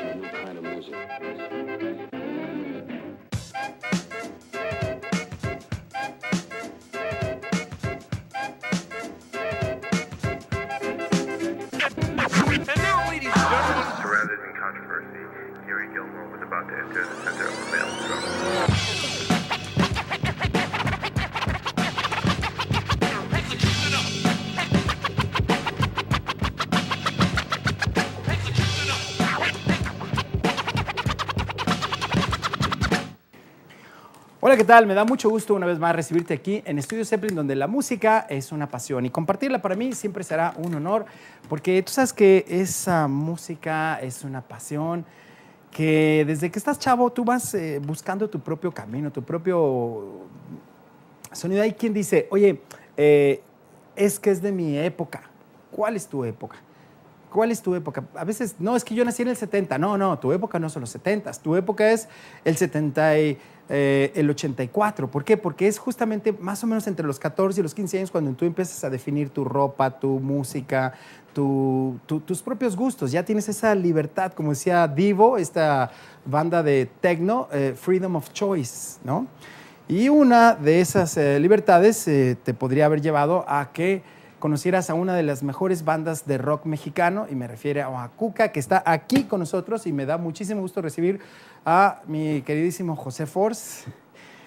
a new kind of music. ¿Qué tal? Me da mucho gusto una vez más recibirte aquí en Estudio Zeppelin, donde la música es una pasión y compartirla para mí siempre será un honor, porque tú sabes que esa música es una pasión que desde que estás chavo tú vas eh, buscando tu propio camino, tu propio sonido. Hay quien dice, oye, eh, es que es de mi época. ¿Cuál es tu época? ¿Cuál es tu época? A veces, no, es que yo nací en el 70. No, no, tu época no son los 70. Tu época es el 70 y, eh, el 84. ¿Por qué? Porque es justamente más o menos entre los 14 y los 15 años cuando tú empiezas a definir tu ropa, tu música, tu- tu- tus propios gustos. Ya tienes esa libertad, como decía Divo, esta banda de techno, eh, Freedom of Choice, ¿no? Y una de esas eh, libertades eh, te podría haber llevado a que conocieras a una de las mejores bandas de rock mexicano, y me refiero a Cuca, que está aquí con nosotros, y me da muchísimo gusto recibir a mi queridísimo José Force.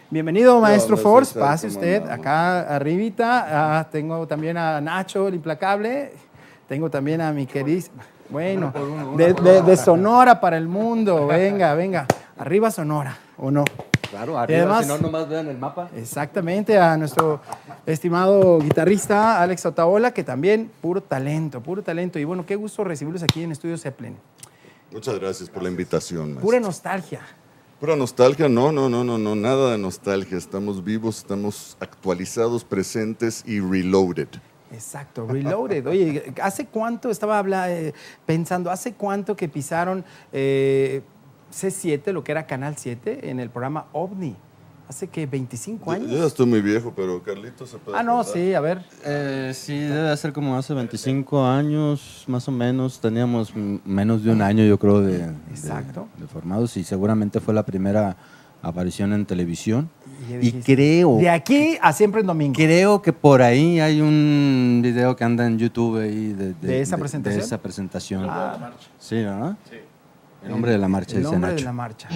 Bienvenido, maestro onda, Force. Pase ¿Cómo usted acá arribita. Ah, tengo también a Nacho, el implacable. Tengo también a mi queridísimo. Bueno, de, de- de Sonora para el mundo. Venga, venga. Arriba Sonora, ¿o no? Claro, Y arriba, además- si no, nomás vean el mapa. Exactamente, a nuestro estimado guitarrista Alex Otaola, que también puro talento, puro talento. Y bueno, qué gusto recibirlos aquí en Estudio Zeppelin. Muchas gracias por la invitación. maestro. Pura nostalgia. Pura nostalgia, no, no, no, no, no, nada de nostalgia. Estamos vivos, estamos actualizados, presentes y reloaded. Exacto, Reloaded. Oye, ¿hace cuánto estaba habla- eh, pensando, hace cuánto que pisaron eh, C7, lo que era Canal 7, en el programa OVNI? ¿Hace que 25 Yo, años? yo ya estoy muy viejo, pero Carlitos se puede ah, no, acordar. sí, a ver. Eh, sí, debe ser como hace 25 años, más o menos. Teníamos menos de un año, yo creo, de, Exacto. de formados y seguramente fue la primera aparición en televisión. Y creo, De aquí a siempre en domingo. creo que por ahí hay un video que anda en YouTube ahí de, ¿De esa presentación? De esa presentación. Sí, ¿no? Sí. El nombre de la marcha, El dice nombre de la marcha.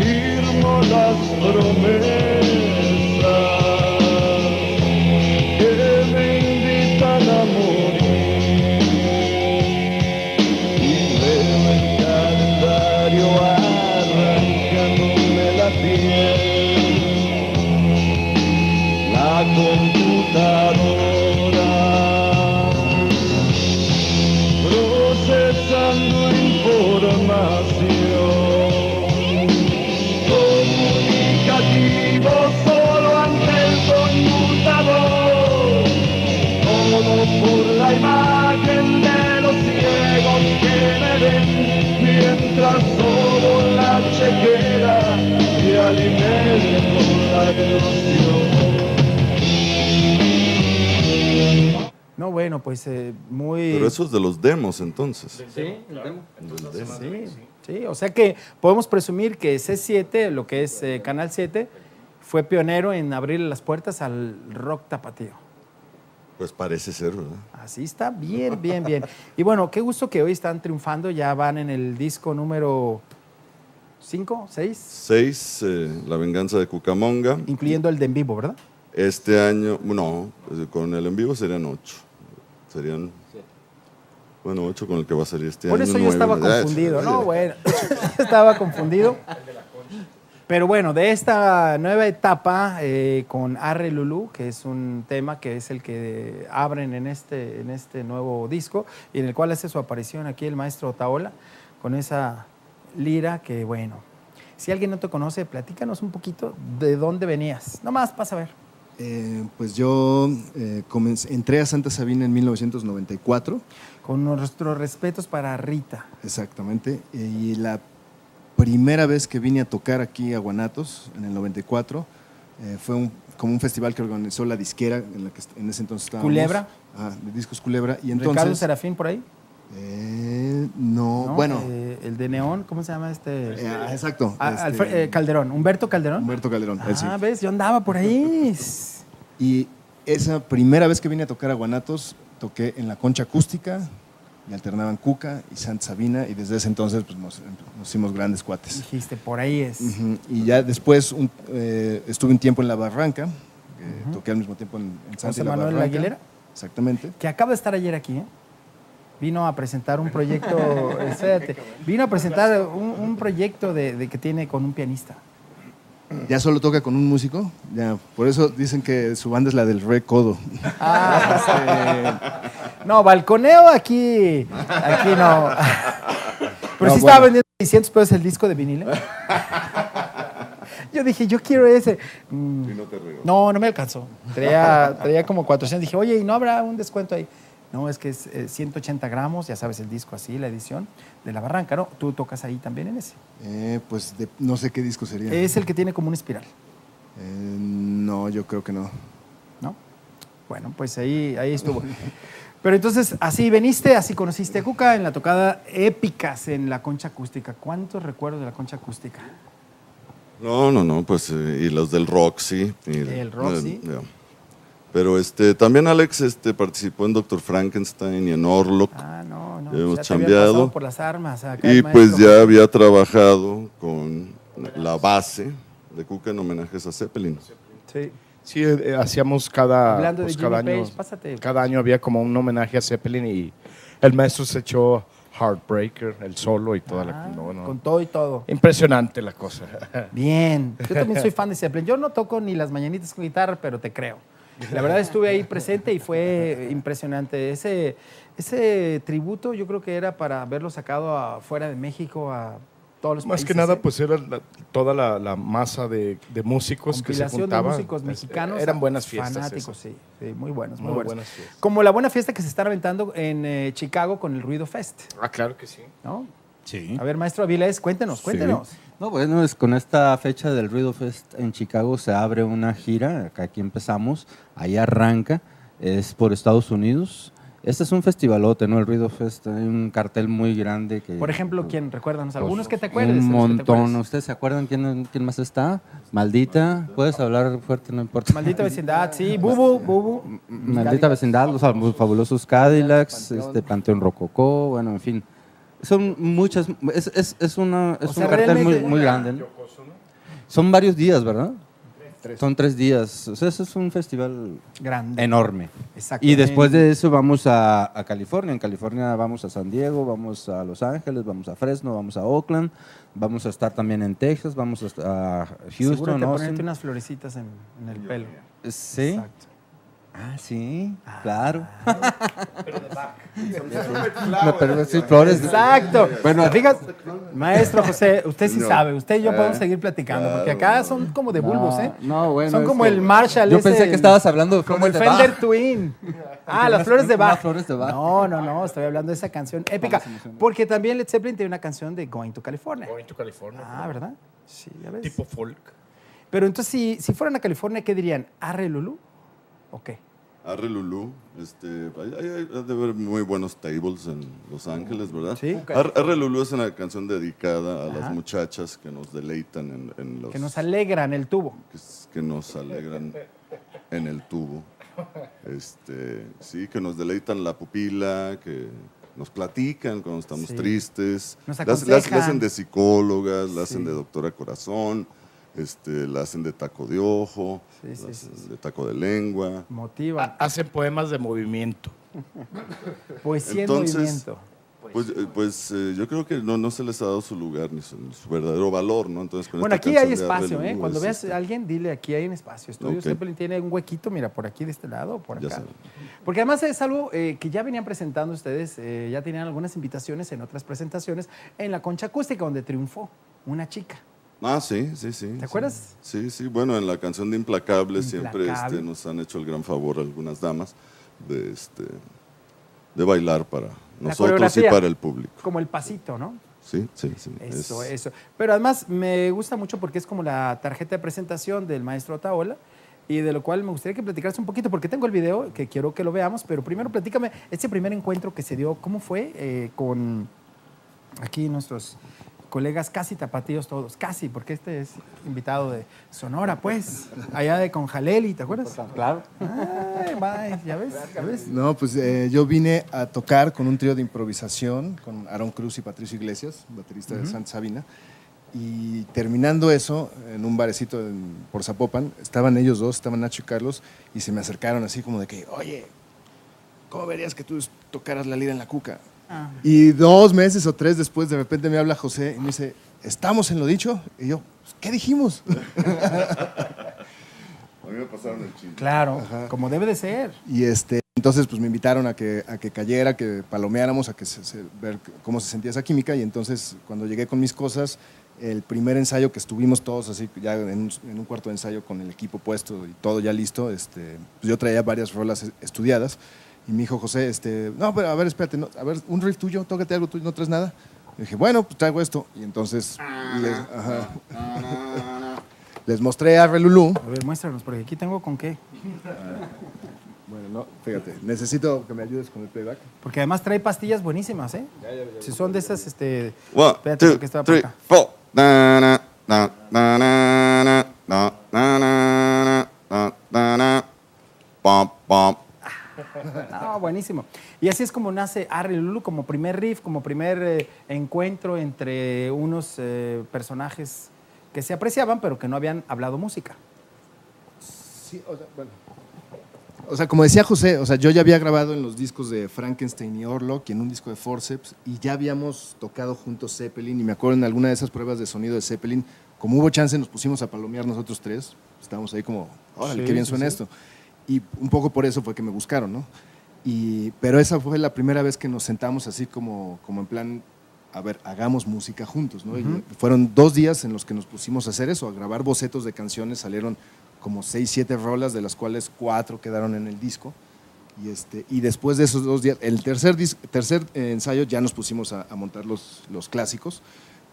firmo las promesas la computadora procesando información comunicativo solo ante el conmutador. Todo por la imagen de los ciegos que me ven, mientras solo la chequera y alimento la ilusión. No, bueno, pues eh, muy... Pero eso es de los demos, entonces. Sí, Del demo. sí, sí. O sea que podemos presumir que C7, lo que es eh, Canal 7, fue pionero en abrir las puertas al rock tapatío. Pues parece ser, ¿verdad? Así está, bien, bien, bien. Y bueno, qué gusto que hoy están triunfando, ya van en el disco número 5, 6, Seis, eh, La venganza de Cucamonga. incluyendo el de en vivo, ¿verdad? Este año, no, pues, con el en vivo serían ocho. Serían, bueno, ocho con el que va a salir este Por año. eso yo estaba confundido, ¿no? Bueno, estaba confundido. Pero bueno, de esta nueva etapa eh, con Arre Lulu, que es un tema que es el que abren en este, en este nuevo disco y en el cual hace su aparición aquí el maestro Otaola con esa lira que, bueno, si alguien no te conoce, platícanos un poquito de dónde venías. Nomás pasa a ver. Eh, pues yo eh, comencé- entré a Santa Sabina en 1994, Con nuestros respetos para Rita. exactamente, y la primera vez que vine a tocar aquí a Guanatos, en el 94. Eh, fue un- como un festival que organizó la disquera en la que en ese entonces estábamos. ¿Culebra? Ah, de Discos Culebra. Y Ricardo entonces... Serafín por ahí. Eh, no, ¿no? bueno. Eh, el de Neón, ¿cómo se llama este? eh, ah, exacto. Ah, este, eh, Calderón, Humberto Calderón. Humberto Calderón. él sí. Ah, ves, yo andaba por ahí. Y esa primera vez que vine a tocar a Guanatos, toqué en la concha acústica, me alternaban Cuca y Santa Sabina, y desde ese entonces pues, nos, nos hicimos grandes cuates. Dijiste, por ahí es. Y ya después un- estuve un tiempo en La Barranca, toqué al mismo tiempo en, en Santa Manuel Barranca. Aguilera. Exactamente. Que acaba de estar ayer aquí, ¿eh? Vino a presentar un proyecto, espérate, vino a presentar un, un proyecto de, de que tiene con un pianista. Ya solo toca con un músico, ya, por eso dicen que su banda es la del Re Codo. No, balconeo aquí, aquí no. Pero No, sí estaba vendiendo 600 pesos el disco de vinil. ¿eh? Yo dije, yo quiero ese. Mm, Y no te regalo. No, no me alcanzó. Traía, traía como 400. Dije, oye, ¿y no habrá un descuento ahí? No, es que es eh, 180 gramos, ya sabes, el disco así, la edición de La Barranca, ¿no? Tú tocas ahí también en ese. Eh, pues de- no sé qué disco sería. Es el que tiene como una espiral, Eh, no, yo creo que no. ¿no? Bueno, pues ahí, ahí estuvo. Pero entonces, así veniste, así conociste a Cuca en la tocada épicas en la concha acústica. ¿Cuántos recuerdos de la concha acústica? No, no, no, pues eh, y los del Roxy. y- El Roxy. eh, ya. Pero este, también Alex este, participó en Doctor Frankenstein y en Orlok. Ah, no, no. Hemos ya chambeado. pasado por las armas. acá y pues ya había trabajado con la base de Cuca en homenajes a Zeppelin. Sí. Sí, eh, hacíamos cada, Hablando de pues, Jimmy cada año. Page, pásate. Cada año había como un homenaje a Zeppelin y el maestro se echó Heartbreaker, el solo y toda Ah, la. no, no. Con todo y todo. Impresionante la cosa. Bien. Yo también soy fan de Zeppelin. Yo no toco ni las mañanitas con guitarra, pero te creo. La verdad estuve ahí presente y fue impresionante. Ese, ese tributo yo creo que era para verlo sacado afuera de México a todos los Más que nada, ¿eh? pues era la- toda la, la masa de, de músicos que se Compilación de juntaban. músicos Pues, mexicanos. Eran buenas fiestas. Fanáticos, sí, sí, Muy buenos, muy, Muy buenos. buenas fiestas. Como la buena fiesta que se está aventando en eh, Chicago con el Ruido Fest, Ah, claro que sí. ¿no? Sí. A ver, maestro Avilés, cuéntenos, cuéntenos. No, bueno, es con esta fecha del Ruido Fest en Chicago se abre una gira, acá aquí empezamos, ahí arranca, es por Estados Unidos. Este es un festivalote, ¿no? El Ruido Fest, hay un cartel muy grande que... Por ejemplo, ¿quién? Recuérdanos, Pues, algunos que te acuerdes. Un montón. ¿Ustedes se acuerdan quién, quién más está? Maldita. Puedes hablar fuerte, no importa. Maldita vecindad, sí. Bubu, Bubu. Maldita vecindad, los fabulosos Cadillacs, este Panteón Rococó, bueno, en fin. Son muchas, es, es, es, una, es O sea, un cartel muy, muy grande. ¿no? Son varios días, ¿verdad? Son tres días. O sea, eso es un festival Grande. enorme. Y después de eso vamos a, a California. En California vamos a San Diego, vamos a Los Ángeles, vamos a Fresno, vamos a Oakland, vamos a estar también en Texas, vamos a, a Seguro Houston, te Austin. unas florecitas en, en el pelo. Sí. Exacto. Ah, sí, claro. No, pero sí, flores. Exacto. Bueno, ¿Te fijas? Maestro José, usted sí No. sabe, usted y yo podemos seguir platicando, porque acá son como de bulbos, ¿eh? No, bueno. Son como el Marshall. Yo ese, pensé que estabas hablando de Como el de Fender Bach. Twin. Ah, las flores de Bach. flores de Bach. No, no, no, estoy hablando de esa canción épica. Porque también Led Zeppelin tiene una canción de Going to California. Going to California. Ah, ¿verdad? Sí, ya ves. Tipo folk. Pero entonces, si, si fueran a California, ¿qué dirían? ¿Arre Lulú? ¿O qué? Arre Lulú, este, hay, hay- hay- ha de haber muy buenos tables en Los Ángeles, ¿verdad? Sí. Ar- Arre Lulú es una canción dedicada a Ajá. las muchachas que nos deleitan en, en los... Que nos alegran el tubo. que, que nos alegran en el tubo. Este, sí, que nos deleitan la pupila, que nos platican cuando estamos Sí. tristes. Nos Las- las- aconsejan. la hacen de psicólogas, la hacen Sí. de doctora corazón, este, la hacen de taco de ojo, Sí, sí, la sí, hacen de taco de lengua. Motivan. Ha- Hacen poemas de movimiento. Poesía entonces- en movimiento. Pues, eh, pues eh, yo creo que no, no se les ha dado su lugar ni su, su verdadero valor, ¿no? Entonces, con Bueno, esta aquí hay espacio, ¿eh? Cuando veas este, a alguien, dile aquí hay un espacio. Estudio Ok. Zeppelin tiene un huequito, mira, por aquí de este lado, por Ya acá. Porque además es algo eh, que ya venían presentando ustedes, eh, ya tenían algunas invitaciones en otras presentaciones en la concha acústica, donde triunfó una chica. Ah, sí, sí, sí. ¿Te acuerdas? Sí, sí. Bueno, en la canción de Implacable, siempre este, nos han hecho el gran favor algunas damas de, este, de bailar para nosotros y para el público. Como el pasito, ¿no? Sí, sí, sí. Eso, es- eso. Pero además me gusta mucho porque es como la tarjeta de presentación del maestro Otaola y de lo cual me gustaría que platicaras un poquito porque tengo el video que quiero que lo veamos, pero primero platícame ese primer encuentro que se dio, ¿cómo fue eh, con aquí nuestros colegas casi tapatíos todos, casi, porque este es invitado de Sonora, pues, allá de Conjaleli, ¿te acuerdas? Claro. Ay, bye, ya ves, ya ves. No, pues eh, yo vine a tocar con un trío de improvisación con Aaron Cruz y Patricio Iglesias, baterista de Santa Sabina. Y terminando eso, en un barecito en- por Zapopan, estaban ellos dos, estaban Nacho y Carlos, y se me acercaron así como de que, oye, ¿cómo verías que tú tocaras la lira en la cuca? Ah. Y dos meses o tres después, de repente me habla José y me dice, ¿estamos en lo dicho? Y yo, ¿qué dijimos? A mí me pasaron el chisme. Claro, como debe de ser. Y este, entonces pues me invitaron a que, a que cayera, que palomeáramos, a que se, se- ver cómo se sentía esa química. Y entonces cuando llegué con mis cosas, el primer ensayo que estuvimos todos así, ya en un, en un cuarto de ensayo con el equipo puesto y todo ya listo, este, pues yo traía varias rolas es- estudiadas. Y me dijo, José, este, no, pero a ver, espérate, a ver, un riff tuyo, tócate algo tuyo, no traes nada. Le dije, bueno, pues traigo esto. Y entonces ah, les, ajá. les mostré a Relulú. A ver, muéstranos, porque aquí tengo con qué. Ah, bueno, no, fíjate, necesito que me ayudes con el playback. Porque además trae pastillas buenísimas, ¿eh? Si son de esas, este. One, espérate, two, porque estaba por acá. Three, four. Na, na, No, buenísimo. Y así es como nace Arre Lulu, como primer riff, como primer eh, encuentro entre unos eh, personajes que se apreciaban, pero que no habían hablado música. Sí, o sea, bueno. O sea, como decía José, o sea, yo ya había grabado en los discos de Frankenstein y Orlok y en un disco de Forceps y ya habíamos tocado juntos Zeppelin y me acuerdo en alguna de esas pruebas de sonido de Zeppelin, como hubo chance nos pusimos a palomear nosotros tres, estábamos ahí como, órale, Sí, qué bien sí, suena sí. esto. Y un poco por eso fue que me buscaron, ¿no? Y, pero esa fue la primera vez que nos sentamos así como, como en plan, a ver, hagamos música juntos, ¿no? Y fueron dos días en los que nos pusimos a hacer eso, a grabar bocetos de canciones, salieron como seis, siete rolas, de las cuales cuatro quedaron en el disco. Y, este, y después de esos dos días, el tercer, dis- tercer eh, ensayo ya nos pusimos a, a montar los, los clásicos,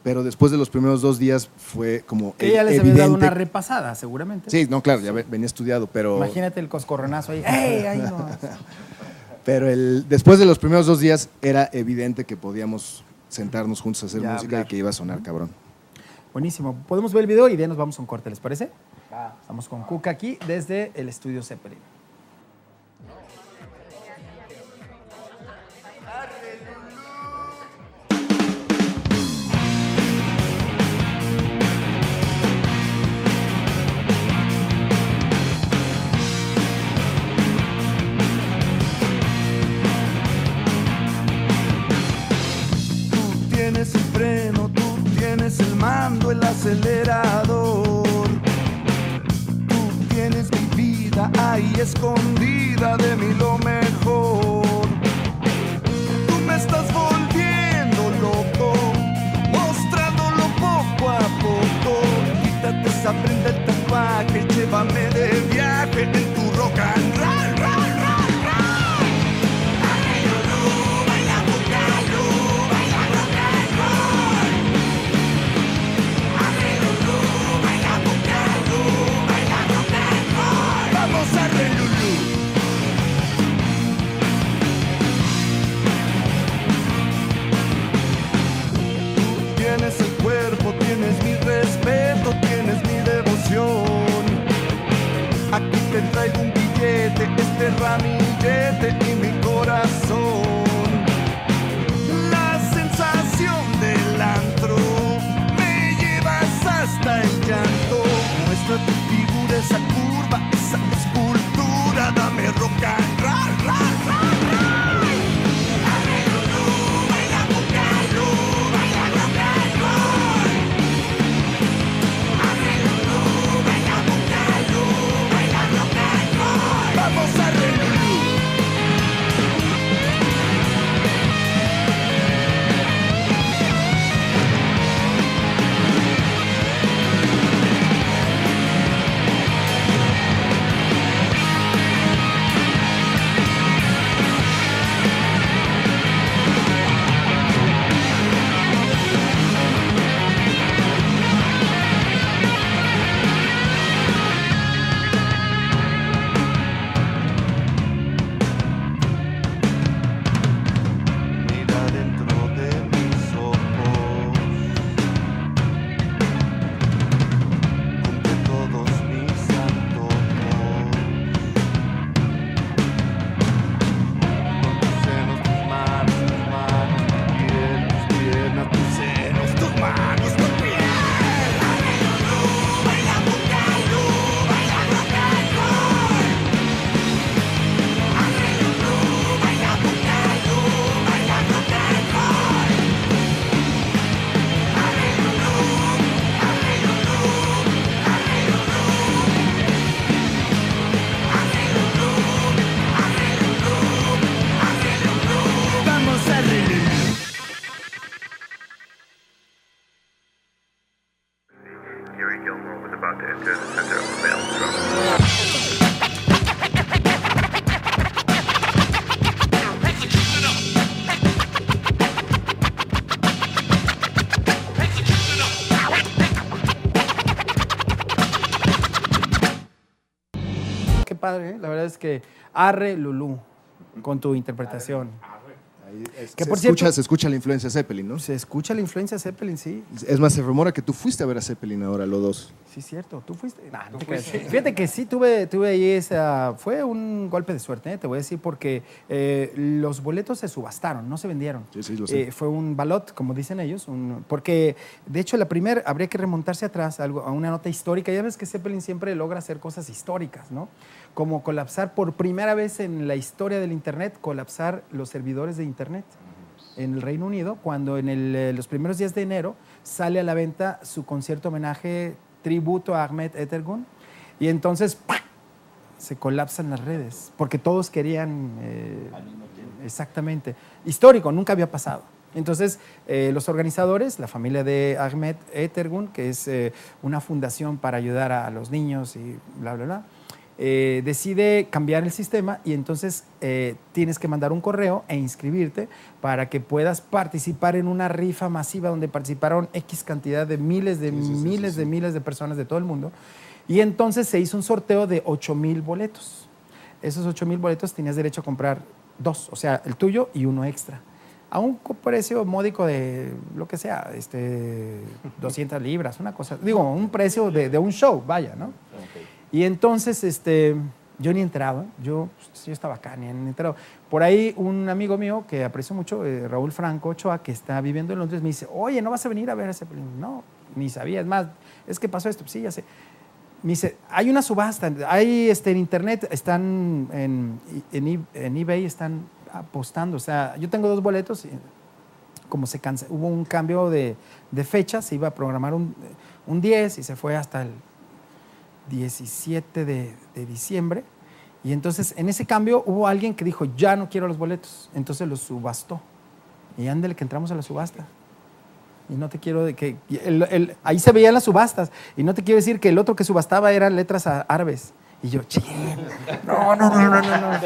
pero después de los primeros dos días fue como Que ya les había evidente. dado una repasada, seguramente. Sí, no, claro, ya ve- venía estudiado, pero... Imagínate el coscorronazo ahí. ¡Ey! Ahí no. Pero el, después de los primeros dos días era evidente que podíamos sentarnos juntos a hacer Ya música y que iba a sonar cabrón. Buenísimo. Podemos ver el video y de ahí nos vamos a un corte, ¿les parece? Estamos con Cuca aquí desde el estudio Zeppelin. Tienes el freno, tú tienes el mando, el acelerador. Tú tienes mi vida ahí escondida de mí lo mejor. Tú me estás volviendo loco, mostrándolo poco a poco. Quítate esa prenda el tatuaje llévame de viaje traigo un billete, este ramillete y mi corazón. Padre, ¿eh? la verdad es que arre Lulú con tu interpretación. Ahí es- Que se, por escucha, cierto- se escucha la influencia Zeppelin, ¿no? Se escucha la influencia Zeppelin, sí. Es más, se rumora que tú fuiste a ver a Zeppelin ahora, los dos. Sí, cierto. ¿Tú fuiste? Nah, no te creas. Fíjate que sí tuve, tuve ahí esa... Fue un golpe de suerte, ¿eh? te voy a decir, porque eh, los boletos se subastaron, no se vendieron. Sí, sí, lo sé. Eh, fue un balot, como dicen ellos, un- porque de hecho la primera habría que remontarse atrás a, algo, a una nota histórica. Ya ves que Zeppelin siempre logra hacer cosas históricas, ¿no? Como colapsar por primera vez en la historia del Internet, colapsar los servidores de Internet en el Reino Unido, cuando en el, eh, los primeros días de enero sale a la venta su concierto homenaje tributo a Ahmed Etergun, y entonces se colapsan las redes, porque todos querían... eh, exactamente. Histórico, nunca había pasado. Entonces, eh, los organizadores, la familia de Ahmed Etergun, que es eh, una fundación para ayudar a, los niños y bla, bla, bla, eh, decide cambiar el sistema y entonces eh, tienes que mandar un correo e inscribirte para que puedas participar en una rifa masiva donde participaron X cantidad de miles de miles de miles de personas de todo el mundo. Y entonces se hizo un sorteo de 8 mil boletos. Esos 8 mil boletos tenías derecho a comprar dos, o sea, el tuyo y uno extra. A un precio módico de lo que sea, este, 200 libras, una cosa. Digo, un precio de, de un show, vaya, ¿no? Y entonces, este, yo ni enteraba, yo, pues, yo estaba acá, ni enterado. Por ahí un amigo mío que aprecio mucho, eh, Raúl Franco Ochoa, que está viviendo en Londres, me dice, oye, ¿no vas a venir a ver ese? No, ni sabía, es más, es que pasó esto, sí, ya sé. Me dice, hay una subasta, hay este, en internet, están en, en eBay, están apostando, o sea, yo tengo dos boletos, y como se cansa, hubo un cambio de, de fecha, se iba a programar un, un 10 y se fue hasta el 17 de, diciembre. Y entonces en ese cambio hubo alguien que dijo, ya no quiero los boletos. Entonces los subastó. Y ándale que entramos a la subasta. Y no te quiero de que... el- ahí se veían las subastas. Y no te quiero decir que el otro que subastaba eran letras árabes. Y yo, "Chin, no, no, no, no, no, no.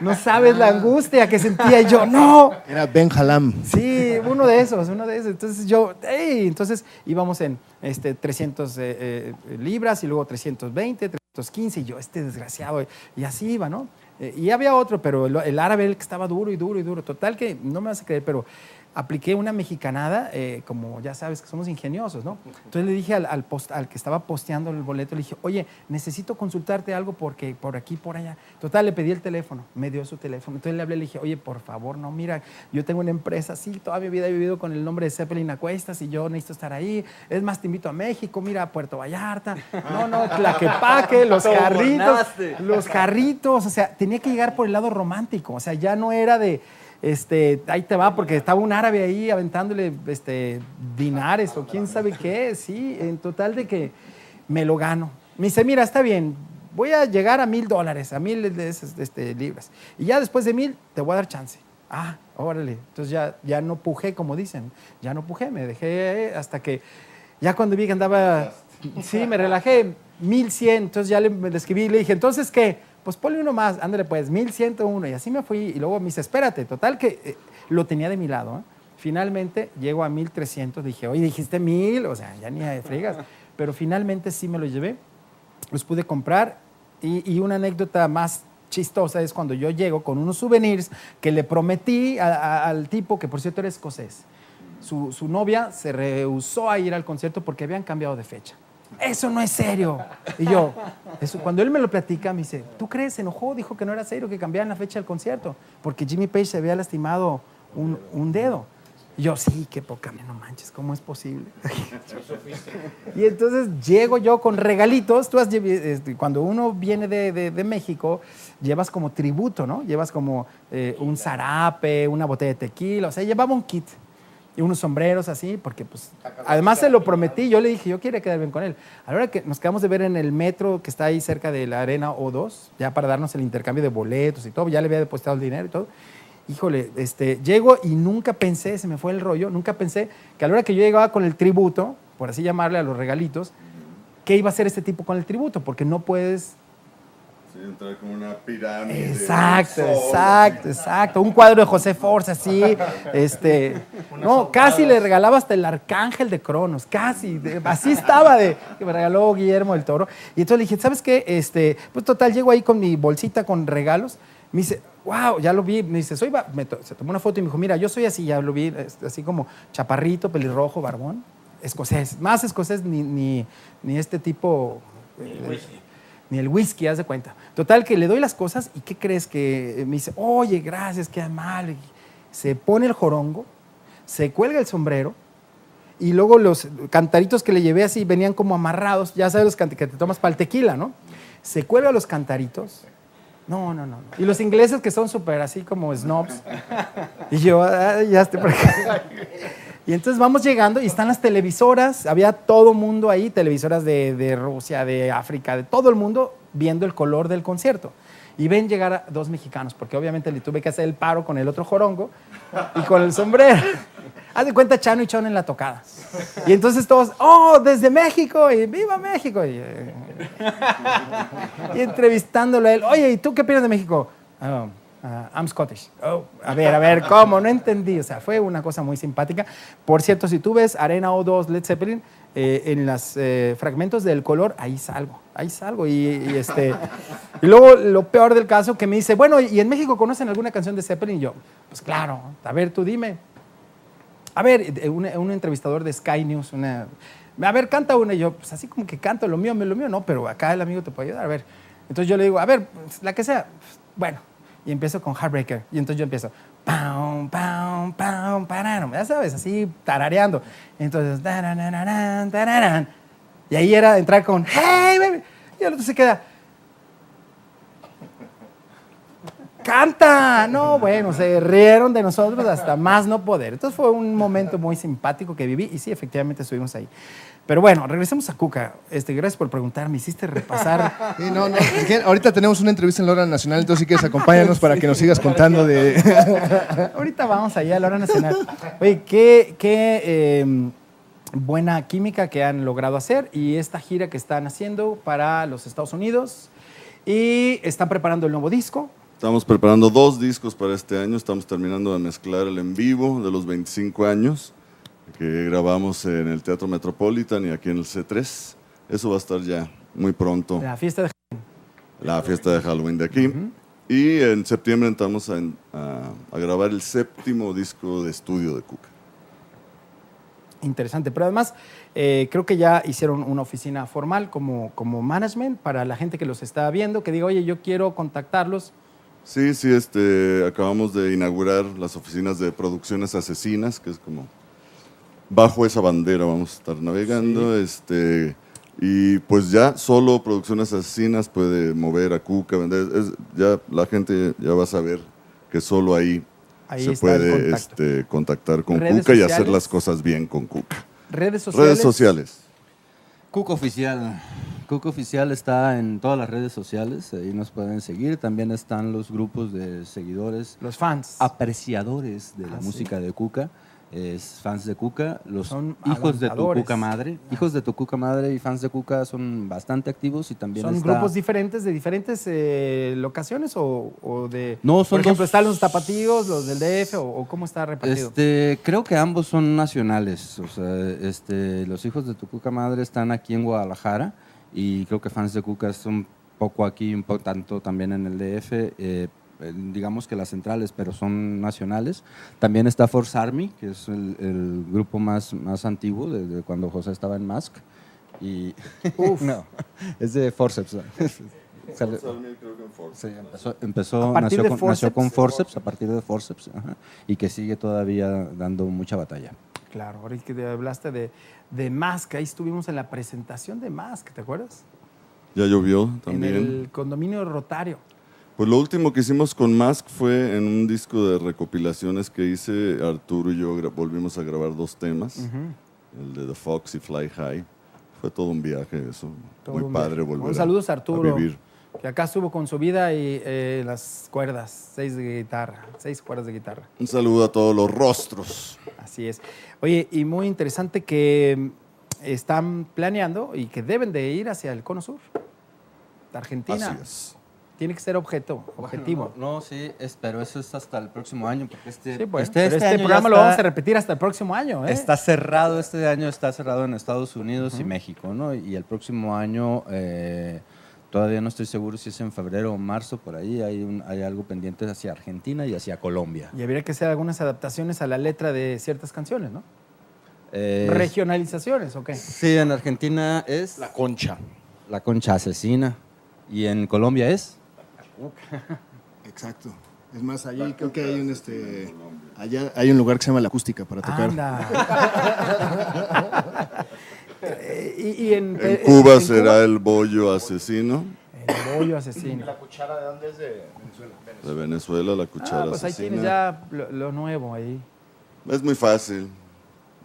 No sabes la angustia que sentía Y yo, no. Era Ben Halam. Sí, uno de esos, uno de esos. Entonces yo, ¡ey! Entonces íbamos en este, 300 eh, eh, libras y luego 320, 315 y yo, este desgraciado. Y así iba, ¿no? Eh, y había otro, pero el, el árabe el que estaba duro y duro y duro. Total que no me vas a creer, pero apliqué una mexicanada, eh, como ya sabes que somos ingeniosos, ¿no? Entonces le dije al, al, post- al que estaba posteando el boleto, le dije, oye, necesito consultarte algo porque por aquí, por allá. Total, le pedí el teléfono, me dio su teléfono. Entonces le hablé, le dije, oye, por favor, no, mira, yo tengo una empresa, sí, toda mi vida he vivido con el nombre de Zeppelin a cuestas y yo necesito estar ahí. Es más, te invito a México, mira, a Puerto Vallarta. No, no, Tlaquepaque, los Sobornaste. los jarritos. O sea, tenía que llegar por el lado romántico. O sea, ya no era de, este, ahí te va, porque estaba un árabe ahí aventándole este, dinares o quién sabe qué. Sí, en total de que me lo gano. Me dice, mira, está bien, voy a llegar a mil dólares, a mil este, libras. Y ya después de mil, te voy a dar chance. Ah, órale. Entonces ya, ya no pujé, como dicen. Ya no pujé, me dejé hasta que ya cuando vi que andaba, sí, me relajé, 1100. Entonces ya le, le escribí y le dije, ¿entonces qué? Pues ponle uno más, ándale pues, 1101. Y así me fui. Y luego me dice, espérate, total que eh, lo tenía de mi lado. ¿eh? Finalmente llego a 1300. Dije, oye, dijiste 1000, o sea, ya ni de fregas. Pero finalmente sí me lo llevé los pude comprar. Y, y una anécdota más chistosa es cuando yo llego con unos souvenirs que le prometí a- a- al tipo, que por cierto era escocés. Su, su novia se rehusó a ir al concierto porque habían cambiado de fecha. Eso no es serio. Y yo, cuando él me lo platica, me dice, ¿tú crees? Se enojó, dijo que no era serio, que cambiaran la fecha del concierto, porque Jimmy Page se había lastimado un, dedo. Y yo, sí, qué poca, no manches, ¿cómo es posible? Y entonces llego yo con regalitos. Tú has este, cuando uno viene de México, llevas como tributo, ¿no? Llevas como eh, un zarape, una botella de tequila, o sea, llevaba un kit y unos sombreros así, porque pues además se lo prometí, yo le dije, yo quiero quedar bien con él. A la hora que nos quedamos de ver en el metro que está ahí cerca de la arena O2, ya para darnos el intercambio de boletos y todo, ya le había depositado el dinero y todo. Híjole, este, llego y nunca pensé, se me fue el rollo, nunca pensé que a la hora que yo llegaba con el tributo, por así llamarle a los regalitos, qué iba a hacer este tipo con el tributo, porque no puedes Sí, entrar como una pirámide. Exacto, exacto, exacto. Un cuadro de José Force así, este, no, casi le regalaba hasta el arcángel de Cronos, casi, de- así estaba de que me regaló Guillermo del Toro. Y entonces le dije, ¿sabes qué? Este, pues total, llego ahí con mi bolsita con regalos. Me dice, wow, ya lo vi. Me dice, soy, ba-". me to- se tomó una foto y me dijo, mira, yo soy así, ya lo vi, este, así como chaparrito, pelirrojo, barbón, escocés, más escocés ni, ni, ni este tipo. eh, ni el whisky, haz de cuenta. Total, que le doy las cosas y ¿qué crees? Que me dice, oye, gracias, qué amable. Se pone el jorongo, se cuelga el sombrero y luego los cantaritos que le llevé así venían como amarrados, ya sabes los que te tomas para el tequila, ¿no? Se cuelga los cantaritos. No, no, no. Y los ingleses que son súper así como snobs. Y yo, "Ah, ya estoy por acá. Y entonces vamos llegando y están las televisoras, había todo mundo ahí, televisoras de, de Rusia, de África, de todo el mundo viendo el color del concierto. Y ven llegar a dos mexicanos, porque obviamente le tuve que hacer el paro con el otro jorongo y con el sombrero. Haz de cuenta Chano y Chon en la tocada. Y entonces todos, oh, desde México, y viva México. Y, eh, entrevistándolo a él, oye, ¿y tú qué opinas de México? "Oh, ah, I'm Scottish. "Oh, a ver, a ver, ¿cómo? No entendí. O sea, fue una cosa muy simpática. Por cierto, si tú ves Arena O2 Led Zeppelin, eh, en los fragmentos del color, ahí salgo, ahí salgo. Y, este, y luego lo peor del caso que me dice, bueno, ¿y en México conocen alguna canción de Zeppelin? Y yo, pues claro, a ver, tú dime. A ver, eh, un, un entrevistador de Sky News, una, a ver, canta una. Y yo, pues así como que canto lo mío, lo mío no, pero acá el amigo te puede ayudar. A ver. Entonces yo le digo, a ver, la que sea. Bueno, y empiezo con Heartbreaker. Y entonces yo empiezo, pam, pam, pam, pararam. Ya sabes, así tarareando. Entonces, tarararán, tararán. Y ahí era entrar con, hey, baby. Y el otro se queda, canta. No, bueno, se rieron de nosotros hasta más no poder. Entonces fue un momento muy simpático que viví y sí, efectivamente estuvimos ahí. Pero bueno, regresemos a Cuca. Este, gracias por preguntar, me hiciste repasar. Sí, no, no, ahorita tenemos una entrevista en la hora nacional, entonces si quieres acompáñanos para que nos sigas contando de... Ahorita vamos allá a la hora nacional. Oye, qué, qué eh, buena química que han logrado hacer y esta gira que están haciendo para los Estados Unidos y están preparando el nuevo disco. Estamos preparando dos discos para este año. Estamos terminando de mezclar el en vivo de los 25 años que grabamos en el Teatro Metropolitan y aquí en el C3. Eso va a estar ya muy pronto, La fiesta de la fiesta de Halloween de aquí. Y en septiembre entramos a, a- a grabar el séptimo disco de estudio de Cuca. interesante. Pero además, eh, creo que ya hicieron una oficina formal como, como management para la gente que los está viendo, que diga, oye, yo quiero contactarlos. Sí, sí, este, acabamos de inaugurar las oficinas de Producciones Asesinas, que es como bajo esa bandera vamos a estar navegando. Este, y pues ya solo Producciones Asesinas puede mover a Cuca, vender. es- ya la gente ya va a saber que solo ahí, Ahí se puede este, contactar con Cuca y hacer las cosas bien con Cuca. Redes sociales. Redes sociales. Cuco Oficial. Cuco Oficial está en todas las redes sociales, ahí nos pueden seguir. También están los grupos de seguidores, Los fans. apreciadores de la Ah, sí. música de Cuca, es fans de Cuca, los Son hijos de tu. Cuca Madre. Hijos de tu Cuca Madre y fans de Cuca son bastante activos y también ¿Son está- grupos diferentes de diferentes eh, locaciones o, o de... No, son Por ejemplo, dos- ¿están los tapatíos, los del DF o, o cómo está repartido? Este, creo que ambos son nacionales. O sea, este, los hijos de tu Cuca Madre están aquí en Guadalajara y creo que fans de Cuca son poco aquí, un poco tanto también en el DF. eh, digamos que las centrales, pero son nacionales. También está Force Army, que es el, el grupo más, más antiguo desde cuando José estaba en Mask. Y no, es de Forceps. Sale- Sí, empezó, empezó- ¿A partir nació, con, nació Forceps? con Forceps, a partir de Forceps, ajá, y que sigue todavía dando mucha batalla. Claro, ahora que te hablaste de, de Mask, ahí estuvimos en la presentación de Mask, ¿te acuerdas? Ya llovió también. En el condominio Rotario. Pues lo último que hicimos con Mask fue en un disco de recopilaciones que hice, Arturo y yo volvimos a grabar dos temas, el de The Fox y Fly High. Fue todo un viaje eso, Todo muy padre viaje. volver Un a- saludo a Arturo, vivir. que acá estuvo con su vida y eh, las cuerdas, seis de guitarra, seis cuerdas de guitarra. Un saludo a todos los rostros. Así es. Oye, y muy interesante que están planeando y que deben de ir hacia el cono sur. Argentina. Así es. Tiene que ser objeto, objetivo. No, no, sí, es- pero eso es hasta el próximo año, porque este, Sí, pues, este, pero este este, año programa lo vamos a repetir hasta el próximo año. ¿eh? Está cerrado, este año está cerrado en Estados Unidos y México, ¿no? Y el próximo año, eh, todavía no estoy seguro si es en febrero o marzo, por ahí hay, un- hay algo pendiente hacia Argentina y hacia Colombia. Y habría que hacer algunas adaptaciones a la letra de ciertas canciones, ¿no? Eh, Regionalizaciones, ¿ok? Sí, en Argentina es La concha. la concha asesina y en Colombia es... Exacto. Es más, allí creo que hay un este. Allá hay un lugar que se llama La Acústica para tocar. Anda. Eh, y, y en, En eh, Cuba en será el bollo asesino. el bollo asesino. ¿La cuchara de dónde es de Venezuela? De Venezuela, la cuchara Ah, pues ahí asesina. tienes ya lo, lo nuevo ahí. Es muy fácil,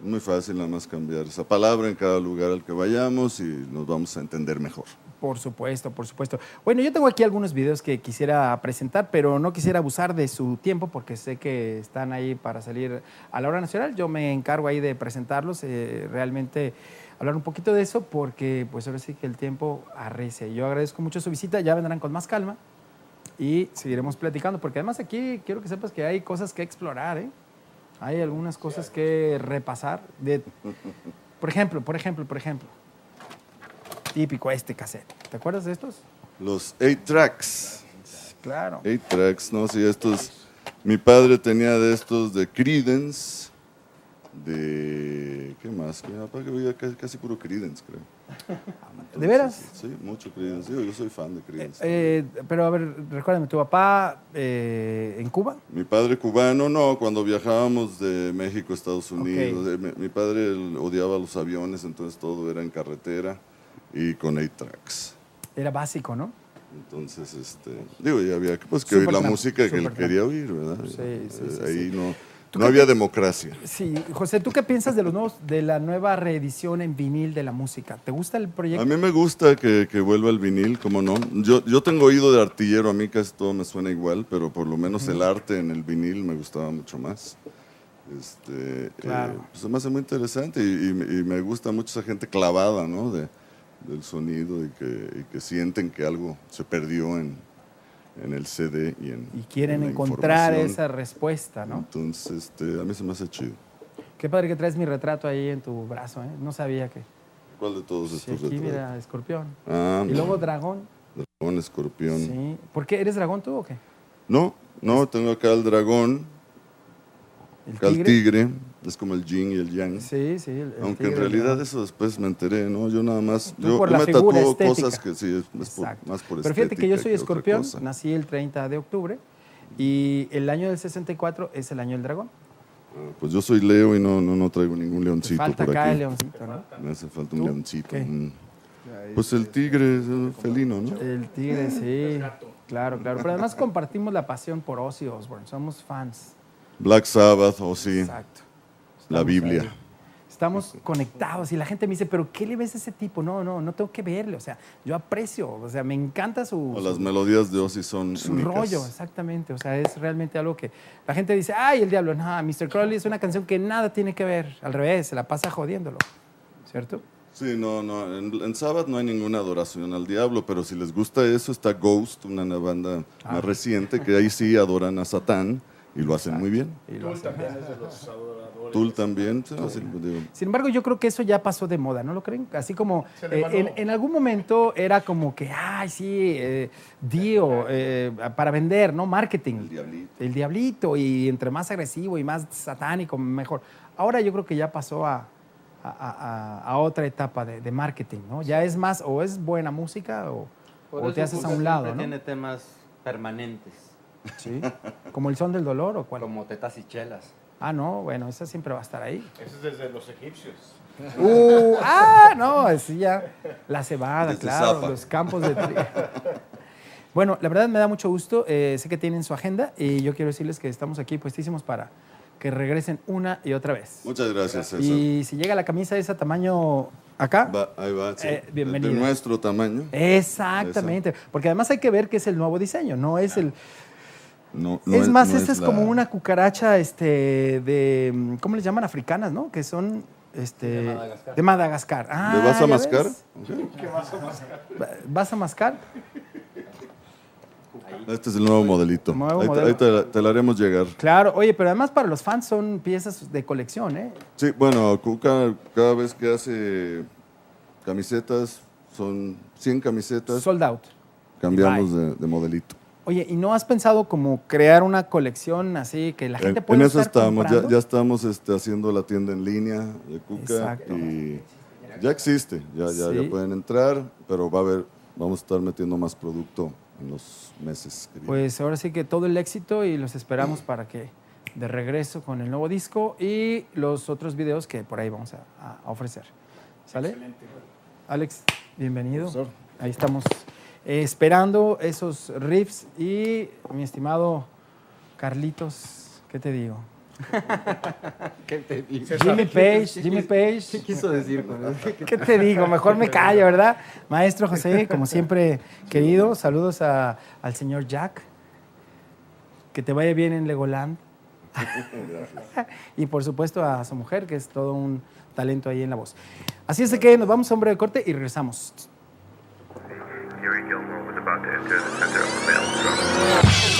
muy fácil nada más cambiar esa palabra en cada lugar al que vayamos y nos vamos a entender mejor. Por supuesto, por supuesto. Bueno, yo tengo aquí algunos videos que quisiera presentar, pero no quisiera abusar de su tiempo porque sé que están ahí para salir a la hora nacional. Yo me encargo ahí de presentarlos, eh, realmente hablar un poquito de eso porque pues ahora sí que el tiempo arrece. Yo agradezco mucho su visita, ya vendrán con más calma y seguiremos platicando porque además aquí quiero que sepas que hay cosas que explorar, ¿eh? Hay algunas cosas que repasar. De, por ejemplo, por ejemplo, por ejemplo. Típico este cassette. ¿Te acuerdas de estos? Los 8 tracks. Claro. 8 tracks, ¿no? Sí, estos. Mi padre tenía de estos de Creedence, de. ¿Qué más? Mi papá que veía casi, casi puro Creedence, creo. ¿De veras? Sí, mucho Creedence. Digo, yo soy fan de Creedence. Eh, pero a ver, recuérdame, ¿tu papá eh, en Cuba? Mi padre cubano, no, cuando viajábamos de México a Estados Unidos, eh, mi, mi padre odiaba los aviones, entonces todo era en carretera y con 8 tracks. Era básico, ¿no? Entonces, este, digo, ya había que, pues, que oír la música que él quería oír, ¿verdad? Sí, sí, Eh, sí, Ahí sí. no, ¿Tú no había democracia. Sí, José, ¿tú qué piensas de los nuevos, de la nueva reedición en vinil de la música? ¿Te gusta el proyecto? A mí me gusta que, que vuelva el vinil, ¿cómo no? Yo, yo tengo oído de artillero, a mí casi todo me suena igual, pero por lo menos el arte en el vinil me gustaba mucho más. Este, Claro. eh, pues se me hace muy interesante y, y- y me gusta mucho esa gente clavada, ¿no? De, del sonido y que, y que sienten que algo se perdió en, en el CD y en y quieren en encontrar esa respuesta, ¿no? Entonces, este, a mí se me hace chido. Qué padre que traes mi retrato ahí en tu brazo, ¿eh? No sabía que. ¿Cuál de todos Sí, estos aquí retratos? mira, escorpión. Ah, Y luego dragón. dragón, escorpión. Sí. ¿Por qué? ¿Eres dragón tú o qué? No, no, tengo acá el dragón, ¿El acá el tigre, es como el yin y el yang. Sí, sí. el- Aunque tigre, en realidad eso después me enteré, ¿no? Yo nada más, Tú yo, por yo la me figura tatúo estética. cosas que sí, es, por- más por Pero fíjate que yo soy otra escorpión, nací el 30 de octubre y el año del 64 es el año del dragón. Ah, Pues yo soy Leo y no, no, no traigo ningún Te leoncito falta por acá aquí. el leoncito, ¿no? Me hace falta un ¿Tú? leoncito. Mm. Pues el tigre es felino, ¿no? El tigre, sí. Claro, claro. Pero además compartimos la pasión por Ozzy Osbourne. Somos fans. Black Sabbath, o sí, Exacto. La Biblia. ahí. Estamos conectados y la gente me dice, pero ¿qué le ves a ese tipo? No, no, no tengo que verle. O sea, yo aprecio, o sea, me encanta su, O las melodías de Ozzy son su únicas. rollo, exactamente. O sea, es realmente algo que la gente dice, ay, el diablo. No, Mr. Crowley es una canción que nada tiene que ver. Al revés, se la pasa jodiéndolo. ¿Cierto? Sí, no, no. En, en Sabbath no hay ninguna adoración al diablo, pero si les gusta eso, está Ghost, una banda Ah. más reciente, que ahí sí adoran a Satán y lo hacen muy bien. Y lo hacen. Tool también, sí, así, digo, Sin embargo, yo creo que eso ya pasó de moda, ¿no lo creen? Así como eh, en, en algún momento era como que, ay, sí, eh, Dio, eh, para vender, ¿no? Marketing. el diablito. El diablito, y entre más agresivo y más satánico, mejor. Ahora yo creo que ya pasó a, a- a- a otra etapa de, de marketing, ¿no? Ya es más, o es buena música o, o te haces a un lado, ¿no? Tiene temas permanentes, Sí. Como el son del dolor o cuál. como tetas y chelas. Ah, no, bueno, esa siempre va a estar ahí. Eso es desde los egipcios. Uh, ah, no, así ya. La cebada, Desde claro, Zapa. los campos de trigo. Bueno, la verdad me da mucho gusto. eh, sé que tienen su agenda y yo quiero decirles que estamos aquí puestísimos para que regresen una y otra vez. Muchas gracias, César. Y si llega la camisa de ese tamaño acá, Va, ahí va, sí. Eh, bienvenido. De nuestro tamaño. exactamente. Porque además hay que ver que es el nuevo diseño, no es el. No, no es más, no esta es la- como una cucaracha este, de. ¿Cómo les llaman? Africanas, ¿no? Que son Este, de Madagascar. Ah, ¿Le vas a ¿ya mascar? ves? Ok. Va- ¿Vas a mascar? Este es el nuevo modelito. Nuevo ahí te- modelo. ahí te, te la haremos llegar. Claro, oye, pero además para los fans son piezas de colección, ¿eh? Sí, bueno, Cuca cada vez que hace camisetas, son 100 camisetas, Sold out. cambiamos de, de modelito. Oye, ¿y no has pensado como crear una colección así que la gente En, pueda en eso estar estamos, ya, comprando? ya estamos este, haciendo la tienda en línea de Cuca Exacto. y ya existe, ya, ya, Sí. ya pueden entrar, pero va a haber, vamos a estar metiendo más producto en los meses que. Pues ahora sí que todo el éxito y los esperamos para que de regreso con el nuevo disco y los otros videos que por ahí vamos a, a ofrecer. ¿Sale? Alex, bienvenido. Profesor. Ahí estamos eh, esperando esos riffs y mi estimado Carlitos, ¿qué te digo? ¿Qué te digo? Jimmy Page, Jimmy Page. ¿Qué quiso decir con eso? ¿Qué te digo? Mejor me callo, ¿verdad? Maestro José, como siempre, querido, saludos a- al señor Jack. Que te vaya bien en Legoland. y por supuesto a su mujer, que es todo un talento ahí en la voz. Así es de que nos vamos a hombre de corte y regresamos. Gary Gilmore was about to enter the center of the maelstrom.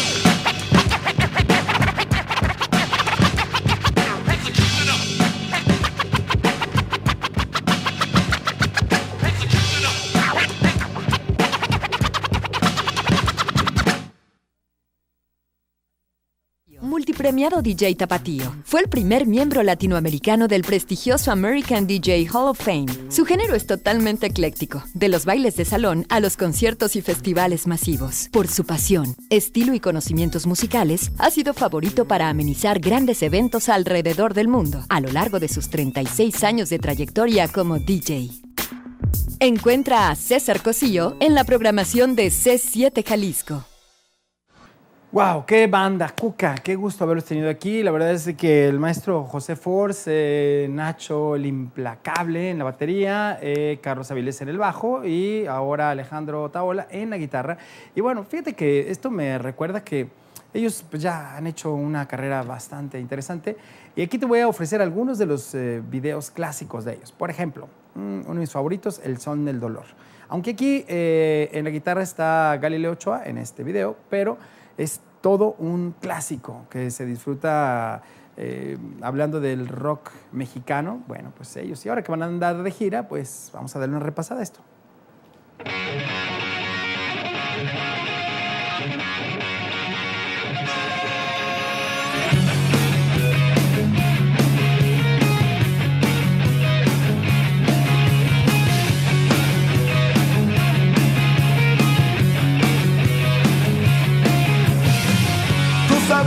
Multipremiado DJ Tapatío. Fue el primer miembro latinoamericano del prestigioso American DJ Hall of Fame. Su género es totalmente ecléctico, de los bailes de salón a los conciertos y festivales masivos. Por su pasión, estilo y conocimientos musicales, ha sido favorito para amenizar grandes eventos alrededor del mundo, a lo largo de sus 36 años de trayectoria como DJ. Encuentra a César Cosillo en la programación de C7 Jalisco. ¡Wow! ¡Qué banda! Cuca, qué gusto haberlos tenido aquí. La verdad es que el maestro José Force, eh, Nacho el Implacable en la batería, eh, Carlos Avilés en el bajo y ahora Alejandro Taola en la guitarra. Y bueno, fíjate que esto me recuerda que ellos pues, ya han hecho una carrera bastante interesante. Y aquí te voy a ofrecer algunos de los eh, videos clásicos de ellos. Por ejemplo, mm, uno de mis favoritos, El Son del Dolor. Aunque aquí eh, en la guitarra está Galileo Ochoa en este video, pero es todo un clásico que se disfruta eh, hablando del rock mexicano. Bueno, pues ellos, y ahora que van a andar de gira, pues vamos a darle una repasada a esto.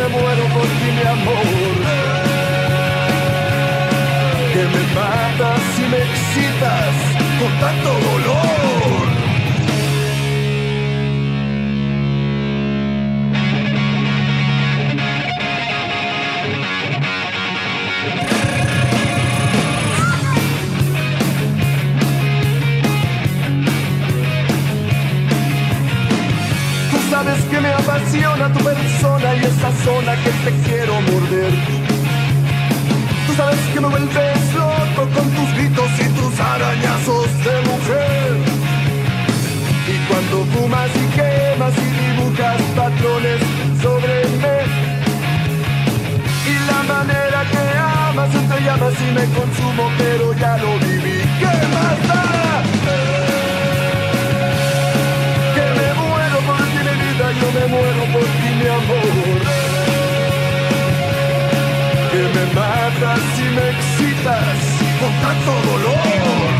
Me muero por ti mi amor. Que me matas y me excitas con tanto dolor. Persona y esa zona que te quiero morder. Tú sabes que me vuelves loco con tus gritos y tus arañazos de mujer. Y cuando fumas y quemas y dibujas patrones sobre mí. Y la manera que amas entre llamas y me consumo, pero ya lo viví. ¿Qué más matas y me excitas con tanto dolor.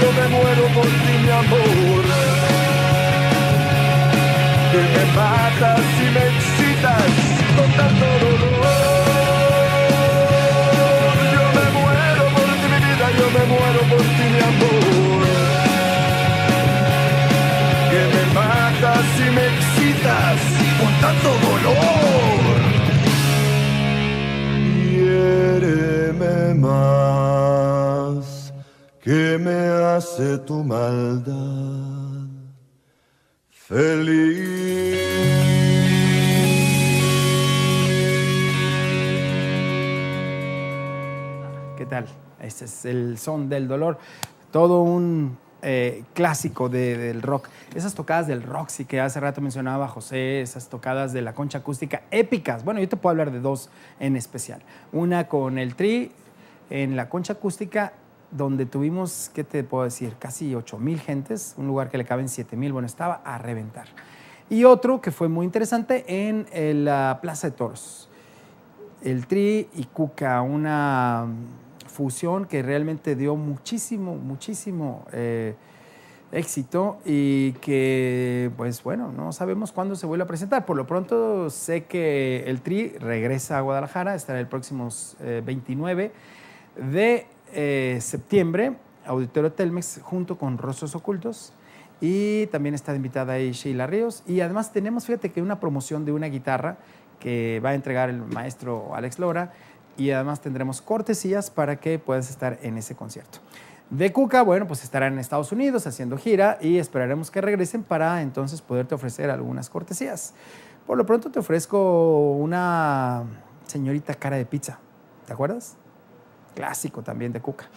Yo me muero por ti mi amor. Que me matas y me excitas con tanto dolor. Yo me muero por ti mi vida, yo me muero por ti mi amor. Que me matas y me excitas con tanto dolor. Hiéreme más hace tu maldad feliz. ¿Qué tal? Este es el son del dolor. Todo un eh, clásico de- del rock. Esas tocadas del sí que hace rato mencionaba José, esas tocadas de la concha acústica épicas. Bueno, yo te puedo hablar de dos en especial. Una con el Tri en la concha acústica, donde tuvimos, ¿qué te puedo decir? Casi 8 mil gentes, un lugar que le caben 7 mil. Bueno, estaba a reventar. Y otro que fue muy interesante en eh, la Plaza de Toros el Tri y Cuca, una fusión que realmente dio muchísimo, muchísimo eh, éxito y que, pues bueno, no sabemos cuándo se vuelve a presentar. Por lo pronto sé que el Tri regresa a Guadalajara, estará el próximo eh, 29 de eh, septiembre, Auditorio Telmex, junto con Rostros Ocultos. Y también está invitada ahí Sheila Ríos. Y además tenemos, fíjate que una promoción de una guitarra que va a entregar el maestro Alex Lora. Y además tendremos cortesías para que puedas estar en ese concierto. De Cuca, bueno, pues estará en Estados Unidos haciendo gira y esperaremos que regresen para entonces poderte ofrecer algunas cortesías. Por lo pronto te ofrezco una señorita cara de pizza. ¿Te acuerdas? Clásico también de Cuca.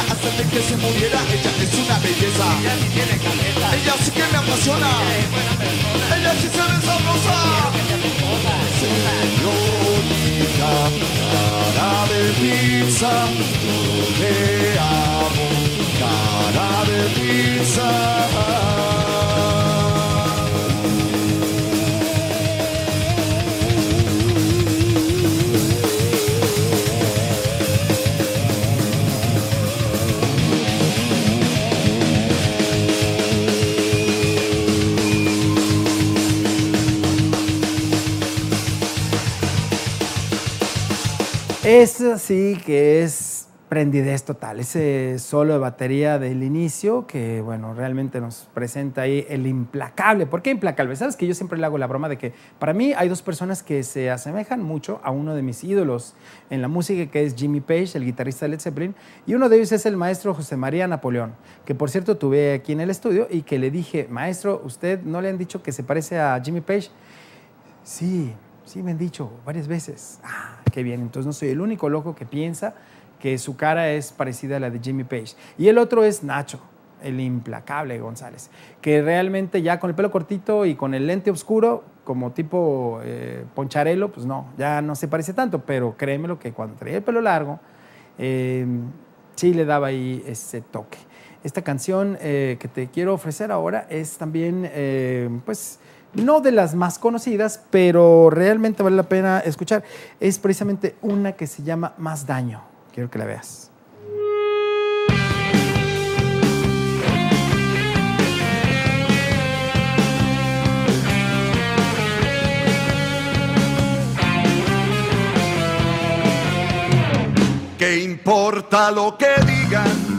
Hasta de que se muriera. Ella es una belleza. Ella sí tiene caleta. Ella sí que me apasiona. Ella sí se ve sabrosa. Señorita, cara de pizza, yo te amo. Cara de pizza. Esa sí que es prendidez total, ese solo de batería del inicio que, bueno, realmente nos presenta ahí el implacable. ¿Por qué implacable? Sabes que yo siempre le hago la broma de que para mí hay dos personas que se asemejan mucho a uno de mis ídolos en la música, que es Jimmy Page, el guitarrista de Led Zeppelin, y uno de ellos es el maestro José María Napoleón, que por cierto tuve aquí en el estudio y que le dije, maestro, ¿usted no le han dicho que se parece a Jimmy Page? Sí, sí me han dicho varias veces. Ah, qué bien. Entonces no soy el único loco que piensa que su cara es parecida a la de Jimmy Page. Y el otro es Nacho, el implacable González, que realmente ya con el pelo cortito y con el lente oscuro, como tipo eh, poncharelo, pues no, ya no se parece tanto, pero créemelo que cuando traía el pelo largo, eh, sí le daba ahí ese toque. Esta canción eh, que te quiero ofrecer ahora es también, eh, pues, no de las más conocidas, pero realmente vale la pena escuchar. Es precisamente una que se llama Más Daño. Quiero que la veas. ¿Qué importa lo que digan?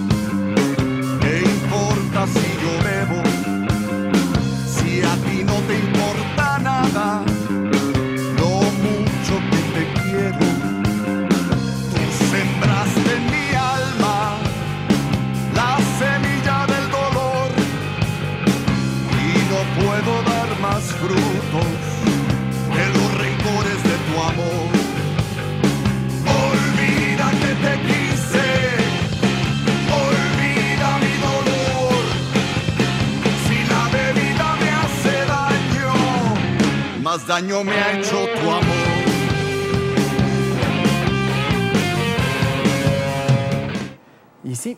Daño me ha hecho tu amor. Y sí,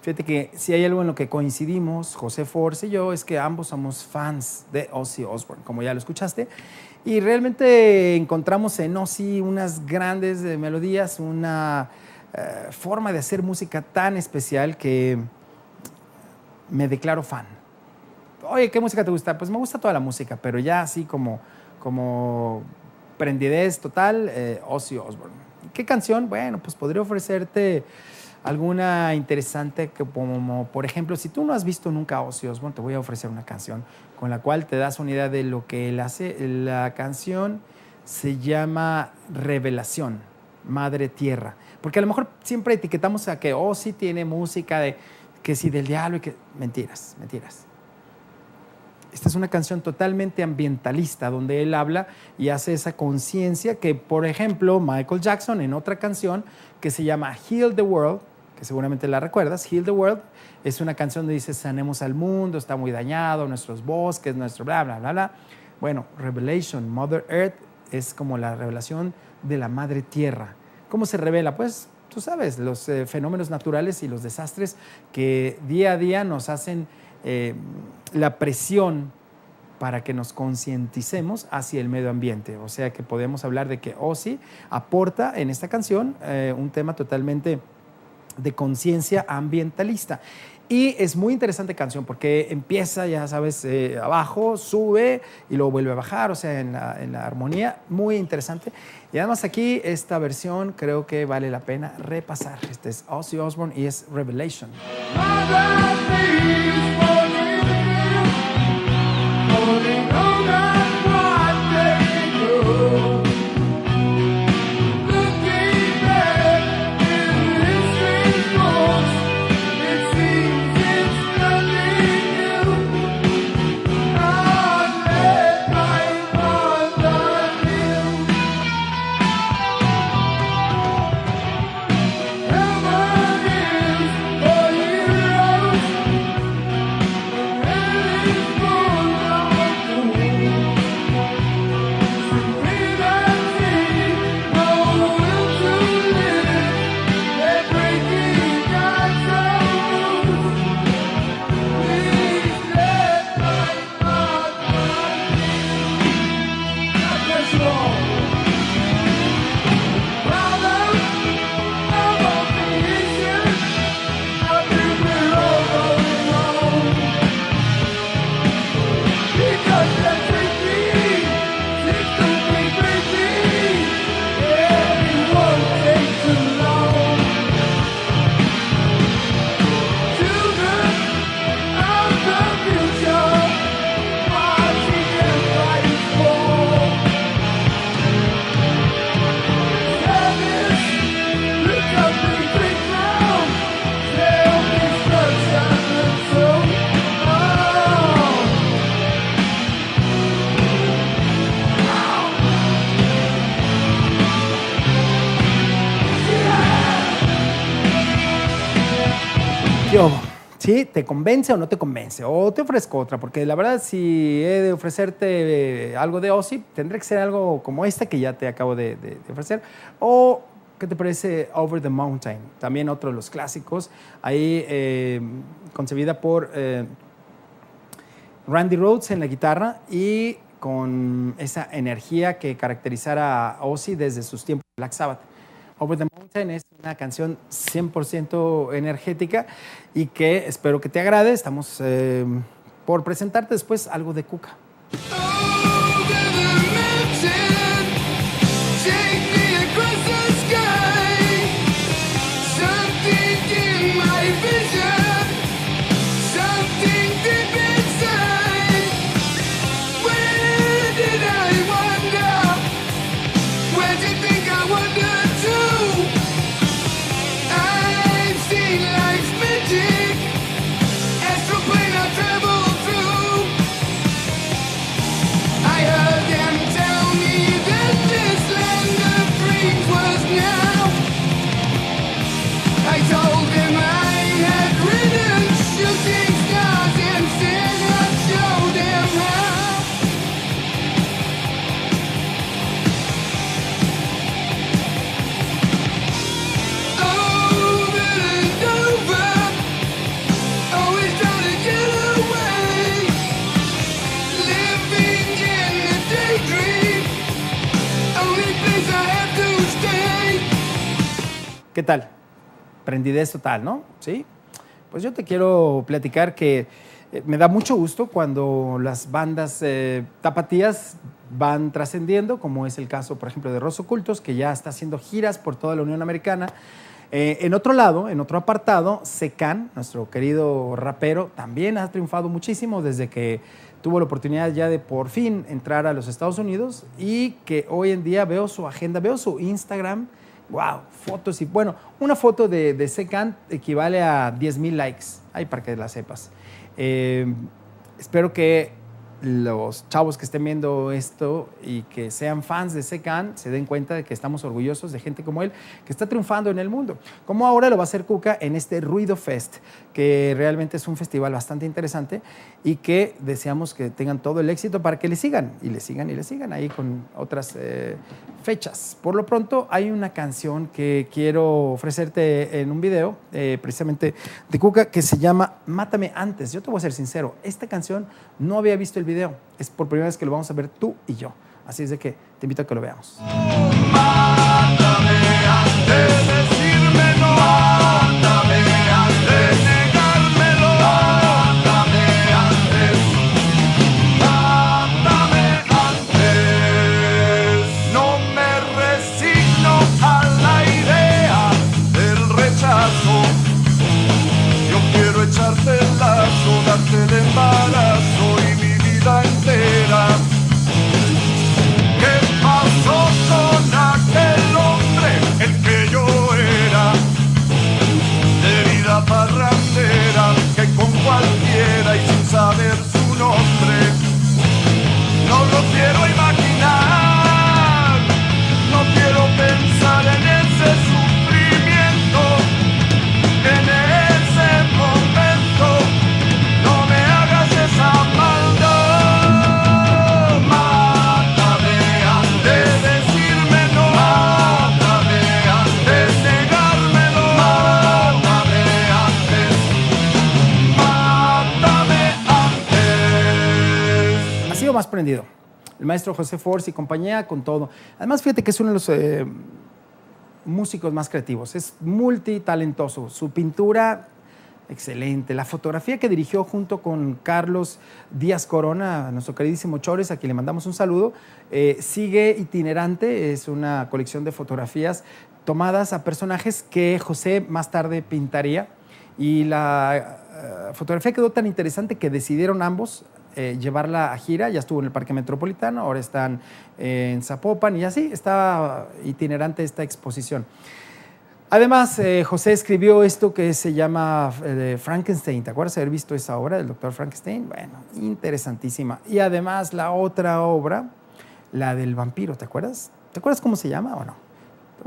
fíjate que si hay algo en lo que coincidimos, José Force y yo, es que ambos somos fans de Ozzy Osbourne, como ya lo escuchaste. Y realmente encontramos en Ozzy unas grandes eh, melodías, una eh, forma de hacer música tan especial que me declaro fan. Oye, ¿qué música te gusta? Pues me gusta toda la música, pero ya así como, como prendidez total, eh, Ozzy Osbourne. ¿Qué canción? Bueno, pues podría ofrecerte alguna interesante que como por ejemplo si tú no has visto nunca Ozzy Osbourne te voy a ofrecer una canción con la cual te das una idea de lo que él hace la canción se llama Revelación Madre Tierra porque a lo mejor siempre etiquetamos a que Ozzy tiene música de que si del diablo y que mentiras mentiras esta es una canción totalmente ambientalista, donde él habla y hace esa conciencia que, por ejemplo, Michael Jackson en otra canción que se llama Heal the World, que seguramente la recuerdas, Heal the World, es una canción donde dice, sanemos al mundo, está muy dañado, nuestros bosques, nuestro bla, bla, bla, bla. Bueno, Revelation, Mother Earth, es como la revelación de la Madre Tierra. ¿Cómo se revela? Pues tú sabes, los eh, fenómenos naturales y los desastres que día a día nos hacen eh, la presión para que nos concienticemos hacia el medio ambiente. O sea que podemos hablar de que Ozzy aporta en esta canción eh, un tema totalmente de conciencia ambientalista. Y es muy interesante canción porque empieza, ya sabes, eh, abajo, sube y luego vuelve a bajar, o sea, en la, en la armonía, muy interesante. Y además aquí esta versión creo que vale la pena repasar. Este es Ozzy Osbourne y es Revelation. ¿Te convence o no te convence? O te ofrezco otra, porque la verdad, si he de ofrecerte eh, algo de Ozzy, tendré que ser algo como esta que ya te acabo de ofrecer. O ¿qué te parece Over the Mountain? También otro de los clásicos, ahí eh, concebida por eh, Randy Rhodes en la guitarra y con esa energía que caracterizara a Ozzy desde sus tiempos de Black Sabbath. Over the Mountain es una canción 100% energética y que espero que te agrade. Estamos eh, por presentarte después algo de Cuca. ¿Qué tal? Prendidez total, ¿no? Sí. Pues yo te quiero platicar que eh, me da mucho gusto cuando las bandas eh, tapatías van trascendiendo, como es el caso, por ejemplo, de Rosso Cultos, que ya está haciendo giras por toda la Unión Americana. Eh, en otro lado, en otro apartado, Secan, nuestro querido rapero, también ha triunfado muchísimo desde que tuvo la oportunidad ya de por fin entrar a los Estados Unidos y que hoy en día veo su agenda, veo su Instagram, wow, fotos y bueno, una foto de, de Secan equivale a 10 mil likes, ahí para que la sepas. Eh, espero que los chavos que estén viendo esto y que sean fans de Secan se den cuenta de que estamos orgullosos de gente como él que está triunfando en el mundo. Como ahora lo va a hacer Cuca en este Ruido Fest, que realmente es un festival bastante interesante y que deseamos que tengan todo el éxito para que le sigan y le sigan y le sigan ahí con otras eh, fechas. Por lo pronto hay una canción que quiero ofrecerte en un video, eh, precisamente de Cuca, que se llama Mátame antes. Yo te voy a ser sincero, esta canción no había visto el video, es por primera vez que lo vamos a ver tú y yo. Así es de que te invito a que lo veamos. No José Force y compañía con todo. Además, fíjate que es uno de los eh, músicos más creativos. Es multitalentoso. Su pintura, excelente. La fotografía que dirigió junto con Carlos Díaz Corona, nuestro queridísimo Chores, a quien le mandamos un saludo, eh, sigue itinerante. Es una colección de fotografías tomadas a personajes que José más tarde pintaría. Y la eh, fotografía quedó tan interesante que decidieron ambos eh, llevarla a gira. Ya estuvo en el Parque Metropolitano, ahora están eh, en Zapopan y así está itinerante esta exposición. Además, eh, José escribió esto que se llama Frankenstein. ¿Te acuerdas haber visto esa obra del doctor Frankenstein? Bueno, interesantísima. Y además la otra obra, la del vampiro, ¿te acuerdas? ¿Te acuerdas cómo se llama o no?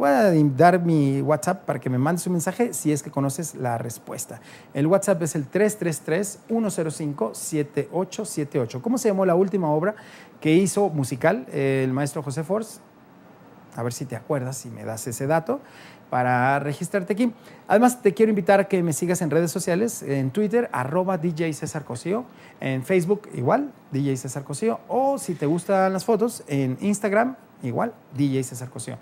Voy a dar mi WhatsApp para que me mandes un mensaje si es que conoces la respuesta. El WhatsApp es el 333-105-7878. ¿Cómo se llamó la última obra que hizo musical el maestro José Force? A ver si te acuerdas y me das ese dato para registrarte aquí. Además, te quiero invitar a que me sigas en redes sociales, en Twitter, arroba DJ César Cosío, en Facebook, igual, DJ César Cosío, o si te gustan las fotos, en Instagram, igual, DJ César Cosío.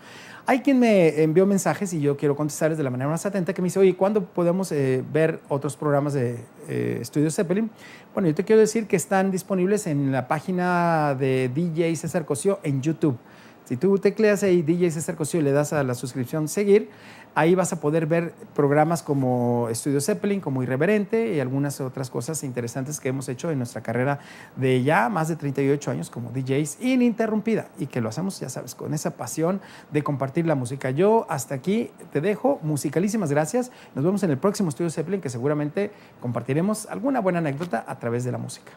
Hay quien me envió mensajes y yo quiero contestarles de la manera más atenta que me dice, oye, ¿cuándo podemos eh, ver otros programas de eh, Estudio Zeppelin? Bueno, yo te quiero decir que están disponibles en la página de DJ César Cosío en YouTube. Si tú tecleas ahí DJ César Cosío y le das a la suscripción seguir, ahí vas a poder ver programas como Estudio Zeppelin, como Irreverente y algunas otras cosas interesantes que hemos hecho en nuestra carrera de ya más de 38 años como DJs ininterrumpida y que lo hacemos, ya sabes, con esa pasión de compartir la música. Yo hasta aquí te dejo, musicalísimas gracias. Nos vemos en el próximo Estudio Zeppelin que seguramente compartiremos alguna buena anécdota a través de la música.